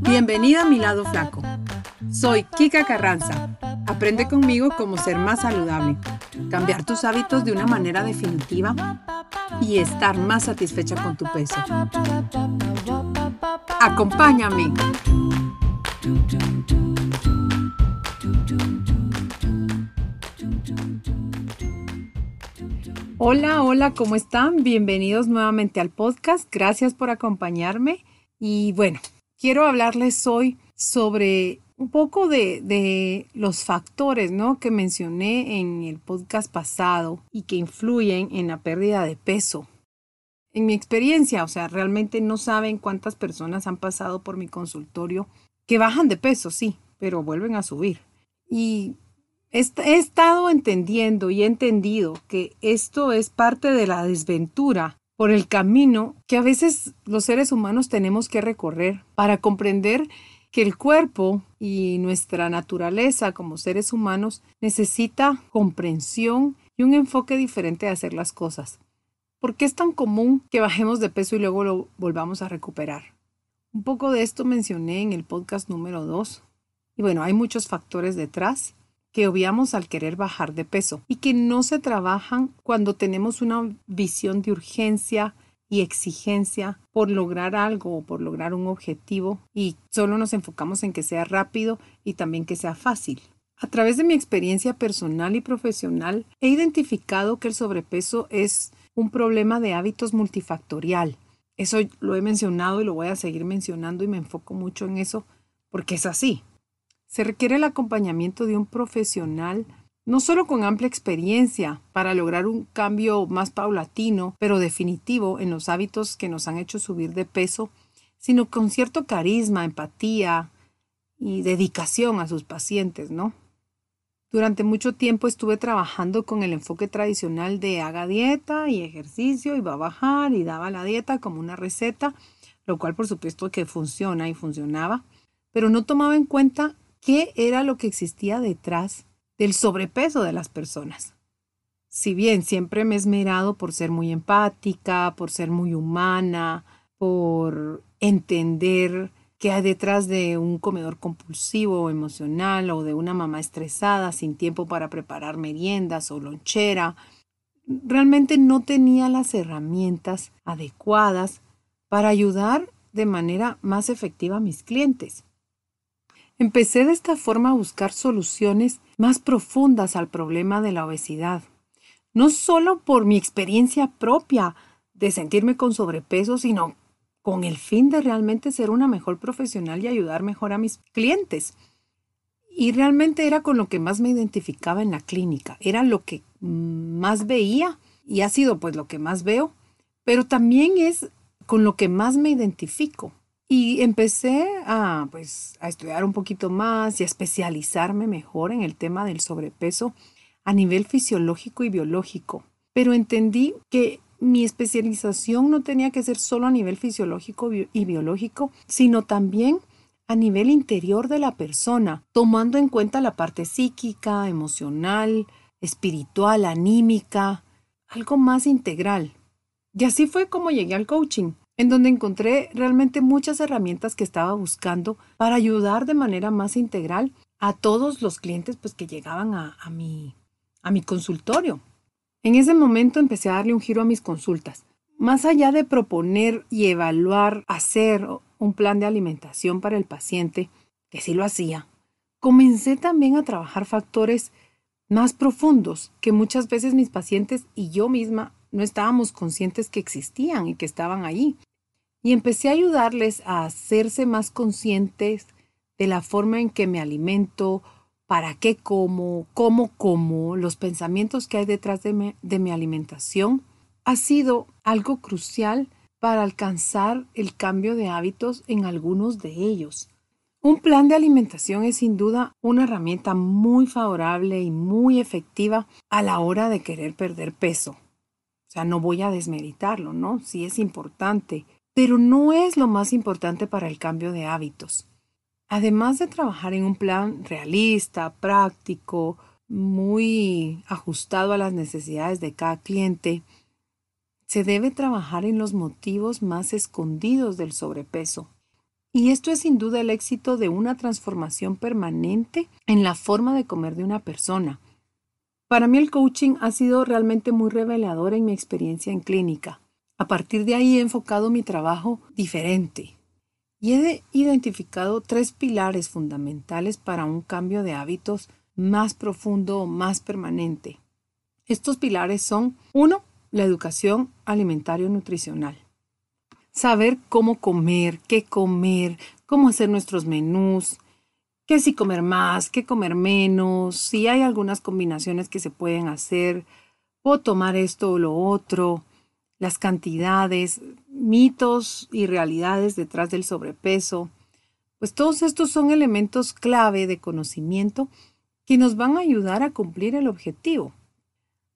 Bienvenida a mi lado flaco. Soy Kika Carranza. Aprende conmigo cómo ser más saludable, cambiar tus hábitos de una manera definitiva y estar más satisfecha con tu peso. Acompáñame. Hola, hola, ¿cómo están? Bienvenidos nuevamente al podcast. Gracias por acompañarme. Y bueno, quiero hablarles hoy sobre un poco de, los factores ¿no? que mencioné en el podcast pasado y que influyen en la pérdida de peso. En mi experiencia, o sea, realmente no saben cuántas personas han pasado por mi consultorio que bajan de peso, sí, pero vuelven a subir. Y He, estado entendiendo y he entendido que esto es parte de la desventura por el camino que a veces los seres humanos tenemos que recorrer para comprender que el cuerpo y nuestra naturaleza como seres humanos necesita comprensión y un enfoque diferente de hacer las cosas. ¿Por qué es tan común que bajemos de peso y luego lo volvamos a recuperar? Un poco de esto mencioné en el podcast número 2. Y bueno, hay muchos factores detrás que obviamos al querer bajar de peso y que no se trabajan cuando tenemos una visión de urgencia y exigencia por lograr algo o por lograr un objetivo y solo nos enfocamos en que sea rápido y también que sea fácil. A través de mi experiencia personal y profesional he identificado que el sobrepeso es un problema de hábitos multifactorial. Eso lo he mencionado y lo voy a seguir mencionando y me enfoco mucho en eso porque es así. Se requiere el acompañamiento de un profesional, no solo con amplia experiencia, para lograr un cambio más paulatino, pero definitivo en los hábitos que nos han hecho subir de peso, sino con cierto carisma, empatía y dedicación a sus pacientes, ¿no? Durante mucho tiempo estuve trabajando con el enfoque tradicional de haga dieta y ejercicio y va a bajar y daba la dieta como una receta, lo cual por supuesto que funciona y funcionaba, pero no tomaba en cuenta qué era lo que existía detrás del sobrepeso de las personas. Si bien siempre me he esmerado por ser muy empática, por ser muy humana, por entender qué hay detrás de un comedor compulsivo o emocional o de una mamá estresada sin tiempo para preparar meriendas o lonchera, realmente no tenía las herramientas adecuadas para ayudar de manera más efectiva a mis clientes. Empecé de esta forma a buscar soluciones más profundas al problema de la obesidad, no solo por mi experiencia propia de sentirme con sobrepeso, sino con el fin de realmente ser una mejor profesional y ayudar mejor a mis clientes. Y realmente era con lo que más me identificaba en la clínica, era lo que más veía y ha sido pues lo que más veo, pero también es con lo que más me identifico. Y empecé a, pues, a estudiar un poquito más y a especializarme mejor en el tema del sobrepeso a nivel fisiológico y biológico. Pero entendí que mi especialización no tenía que ser solo a nivel fisiológico y biológico, sino también a nivel interior de la persona, tomando en cuenta la parte psíquica, emocional, espiritual, anímica, algo más integral. Y así fue como llegué al coaching en donde encontré realmente muchas herramientas que estaba buscando para ayudar de manera más integral a todos los clientes pues, que llegaban a, mi, a mi consultorio. En ese momento empecé a darle un giro a mis consultas. Más allá de proponer y evaluar hacer un plan de alimentación para el paciente, que sí lo hacía, comencé también a trabajar factores más profundos que muchas veces mis pacientes y yo misma no estábamos conscientes que existían y que estaban ahí. Y empecé a ayudarles a hacerse más conscientes de la forma en que me alimento, para qué como, cómo como, los pensamientos que hay detrás de mi, de mi alimentación, ha sido algo crucial para alcanzar el cambio de hábitos en algunos de ellos. Un plan de alimentación es sin duda una herramienta muy favorable y muy efectiva a la hora de querer perder peso. O sea, no voy a desmeritarlo, ¿no? Sí es importante, pero no es lo más importante para el cambio de hábitos. Además de trabajar en un plan realista, práctico, muy ajustado a las necesidades de cada cliente, se debe trabajar en los motivos más escondidos del sobrepeso. Y esto es sin duda el éxito de una transformación permanente en la forma de comer de una persona. Para mí el coaching ha sido realmente muy revelador en mi experiencia en clínica. A partir de ahí he enfocado mi trabajo diferente y he identificado tres pilares fundamentales para un cambio de hábitos más profundo, más permanente. Estos pilares son, uno, la educación alimentario-nutricional. Saber cómo comer, qué comer, cómo hacer nuestros menús, si comer más, qué comer menos, si hay algunas combinaciones que se pueden hacer, o tomar esto o lo otro, las cantidades, mitos y realidades detrás del sobrepeso. Pues todos estos son elementos clave de conocimiento que nos van a ayudar a cumplir el objetivo.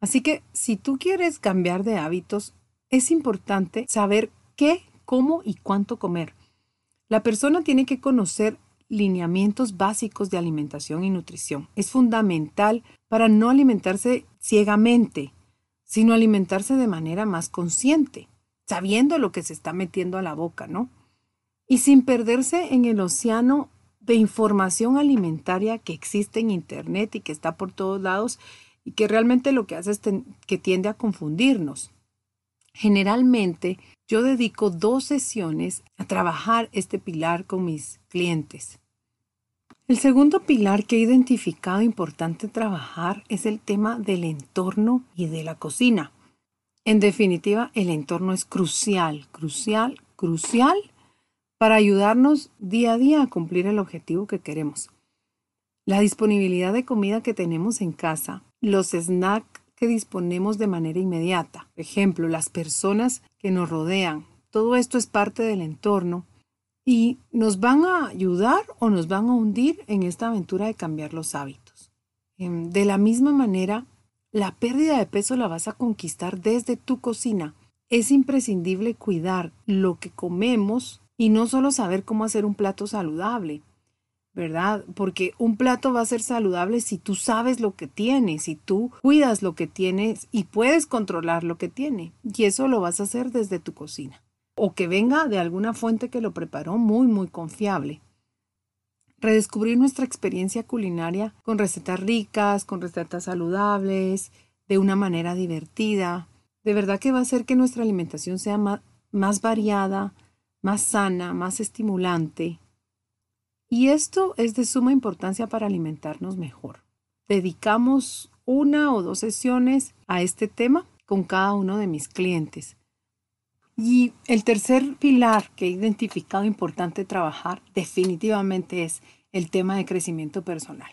Así que si tú quieres cambiar de hábitos, es importante saber qué, cómo y cuánto comer. La persona tiene que conocer lineamientos básicos de alimentación y nutrición. Es fundamental para no alimentarse ciegamente, sino alimentarse de manera más consciente, sabiendo lo que se está metiendo a la boca, ¿no? Y sin perderse en el océano de información alimentaria que existe en Internet y que está por todos lados y que realmente lo que hace es que tiende a confundirnos. Generalmente yo dedico dos sesiones a trabajar este pilar con mis clientes. El segundo pilar que he identificado importante trabajar es el tema del entorno y de la cocina. En definitiva, el entorno es crucial, crucial, crucial para ayudarnos día a día a cumplir el objetivo que queremos. La disponibilidad de comida que tenemos en casa, los snacks que disponemos de manera inmediata, por ejemplo, las personas que nos rodean, todo esto es parte del entorno y nos van a ayudar o nos van a hundir en esta aventura de cambiar los hábitos. Em, de la misma manera, la pérdida de peso la vas a conquistar desde tu cocina. Es imprescindible cuidar lo que comemos y no solo saber cómo hacer un plato saludable, ¿verdad? Porque un plato va a ser saludable si tú sabes lo que tiene, si tú cuidas lo que tienes y puedes controlar lo que tiene. Y eso lo vas a hacer desde tu cocina. O que venga de alguna fuente que lo preparó muy, muy confiable. Redescubrir nuestra experiencia culinaria con recetas ricas, con recetas saludables, de una manera divertida. De verdad que va a hacer que nuestra alimentación sea más, más variada, más sana, más estimulante. Y esto es de suma importancia para alimentarnos mejor. Dedicamos una o dos sesiones a este tema con cada uno de mis clientes. Y el tercer pilar que he identificado importante trabajar definitivamente es el tema de crecimiento personal.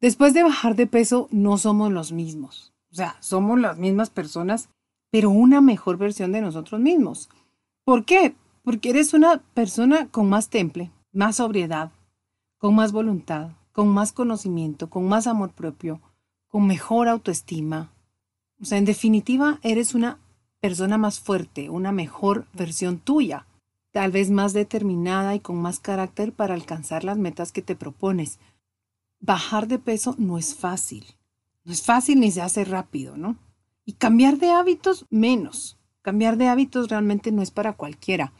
Después de bajar de peso no somos los mismos. O sea, somos las mismas personas, pero una mejor versión de nosotros mismos. ¿Por qué? porque eres una persona con más temple, más sobriedad, con más voluntad, con más conocimiento, con más amor propio, con mejor autoestima. O sea, en definitiva, eres una persona más fuerte, una mejor versión tuya, tal vez más determinada y con más carácter para alcanzar las metas que te propones. Bajar de peso no es fácil. No es fácil ni se hace rápido, ¿no? Y cambiar de hábitos menos. Cambiar de hábitos realmente no es para cualquiera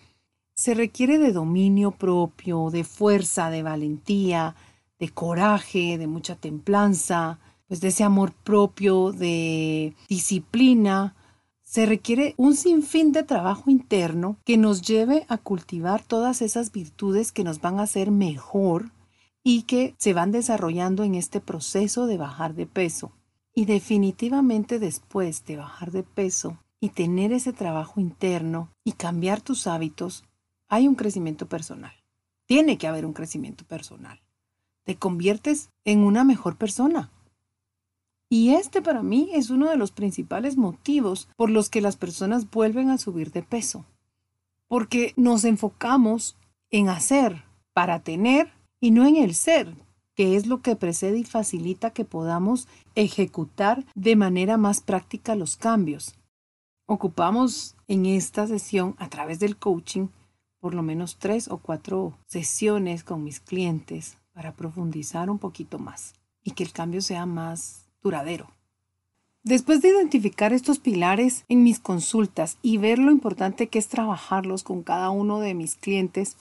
se requiere de dominio propio, de fuerza, de valentía, de coraje, de mucha templanza, pues de ese amor propio, de disciplina. Se requiere un sinfín de trabajo interno que nos lleve a cultivar todas esas virtudes que nos van a hacer mejor y que se van desarrollando en este proceso de bajar de peso. Y definitivamente después de bajar de peso y tener ese trabajo interno y cambiar tus hábitos, hay un crecimiento personal. Tiene que haber un crecimiento personal. Te conviertes en una mejor persona. Y este para mí es uno de los principales motivos por los que las personas vuelven a subir de peso. Porque nos enfocamos en hacer para tener y no en el ser, que es lo que precede y facilita que podamos ejecutar de manera más práctica los cambios. Ocupamos en esta sesión a través del coaching por lo menos tres o cuatro sesiones con mis clientes para profundizar un poquito más y que el cambio sea más duradero. Después de identificar estos pilares en mis consultas y ver lo importante que es trabajarlos con cada uno de mis clientes,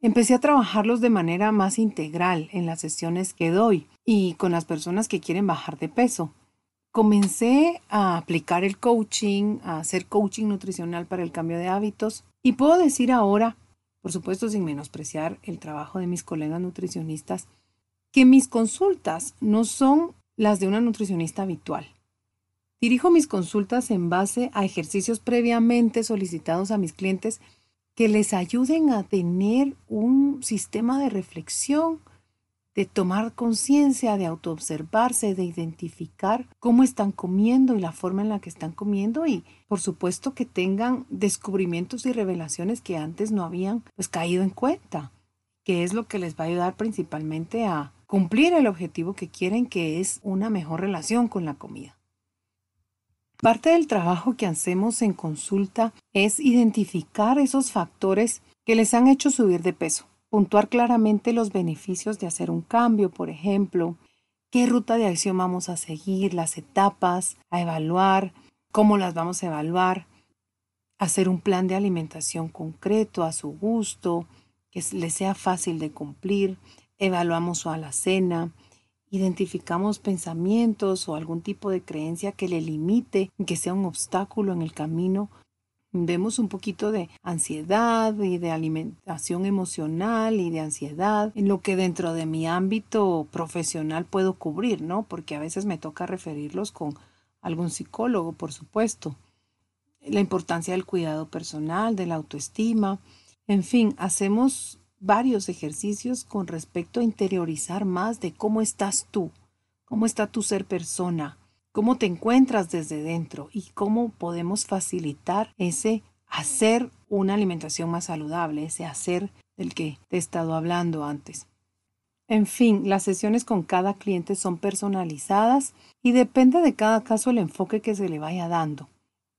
empecé a trabajarlos de manera más integral en las sesiones que doy y con las personas que quieren bajar de peso. Comencé a aplicar el coaching, a hacer coaching nutricional para el cambio de hábitos y puedo decir ahora, por supuesto sin menospreciar el trabajo de mis colegas nutricionistas, que mis consultas no son las de una nutricionista habitual. Dirijo mis consultas en base a ejercicios previamente solicitados a mis clientes que les ayuden a tener un sistema de reflexión, de tomar conciencia, de autoobservarse, de identificar cómo están comiendo y la forma en la que están comiendo y por supuesto que tengan descubrimientos y revelaciones que antes no habían pues caído en cuenta, que es lo que les va a ayudar principalmente a cumplir el objetivo que quieren que es una mejor relación con la comida. Parte del trabajo que hacemos en consulta es identificar esos factores que les han hecho subir de peso, puntuar claramente los beneficios de hacer un cambio, por ejemplo, qué ruta de acción vamos a seguir, las etapas, a evaluar, cómo las vamos a evaluar, hacer un plan de alimentación concreto a su gusto, que les sea fácil de cumplir, evaluamos su alacena, identificamos pensamientos o algún tipo de creencia que le limite, que sea un obstáculo en el camino, vemos un poquito de ansiedad y de alimentación emocional y de ansiedad en lo que dentro de mi ámbito profesional puedo cubrir, ¿no? Porque a veces me toca referirlos con algún psicólogo, por supuesto. La importancia del cuidado personal, de la autoestima, en fin, hacemos varios ejercicios con respecto a interiorizar más de cómo estás tú, cómo está tu ser persona, cómo te encuentras desde dentro y cómo podemos facilitar ese hacer una alimentación más saludable, ese hacer del que te he estado hablando antes. En fin, las sesiones con cada cliente son personalizadas y depende de cada caso el enfoque que se le vaya dando.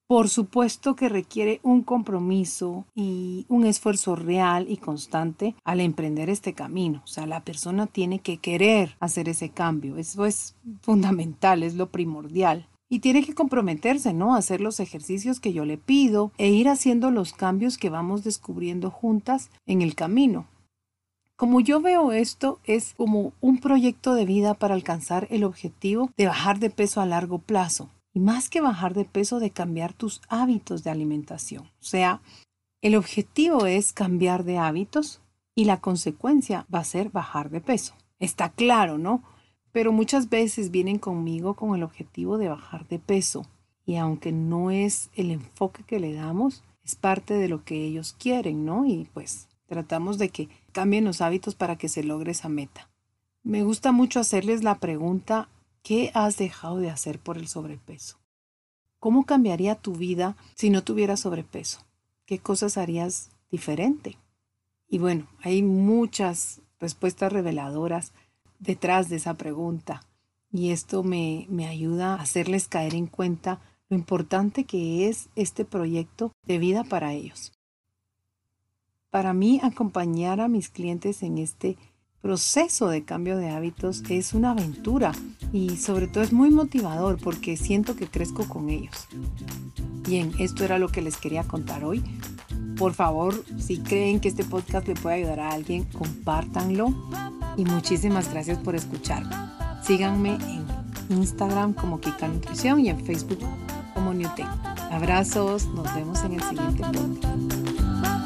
Por supuesto que requiere un compromiso y un esfuerzo real y constante al emprender este camino. O sea, la persona tiene que querer hacer ese cambio. Eso es fundamental, es lo primordial. Y tiene que comprometerse, ¿no? A hacer los ejercicios que yo le pido e ir haciendo los cambios que vamos descubriendo juntas en el camino. Como yo veo esto, es como un proyecto de vida para alcanzar el objetivo de bajar de peso a largo plazo y más que bajar de peso, de cambiar tus hábitos de alimentación. O sea, el objetivo es cambiar de hábitos y la consecuencia va a ser bajar de peso. Está claro, ¿no? Pero muchas veces vienen conmigo con el objetivo de bajar de peso y aunque no es el enfoque que le damos, es parte de lo que ellos quieren, ¿no? Y pues tratamos de que cambien los hábitos para que se logre esa meta. Me gusta mucho hacerles la pregunta ¿Qué has dejado de hacer por el sobrepeso? ¿Cómo cambiaría tu vida si no tuvieras sobrepeso? ¿Qué cosas harías diferente? Y bueno, hay muchas respuestas reveladoras detrás de esa pregunta y esto me, me ayuda a hacerles caer en cuenta lo importante que es este proyecto de vida para ellos. Para mí, acompañar a mis clientes en este proceso de cambio de hábitos es una aventura y sobre todo es muy motivador porque siento que crezco con ellos. Bien, esto era lo que les quería contar hoy. Por favor, si creen que este podcast le puede ayudar a alguien, compártanlo y muchísimas gracias por escucharme. Síganme en Instagram como Kika Nutrición y en Facebook como Newten. Abrazos, nos vemos en el siguiente podcast.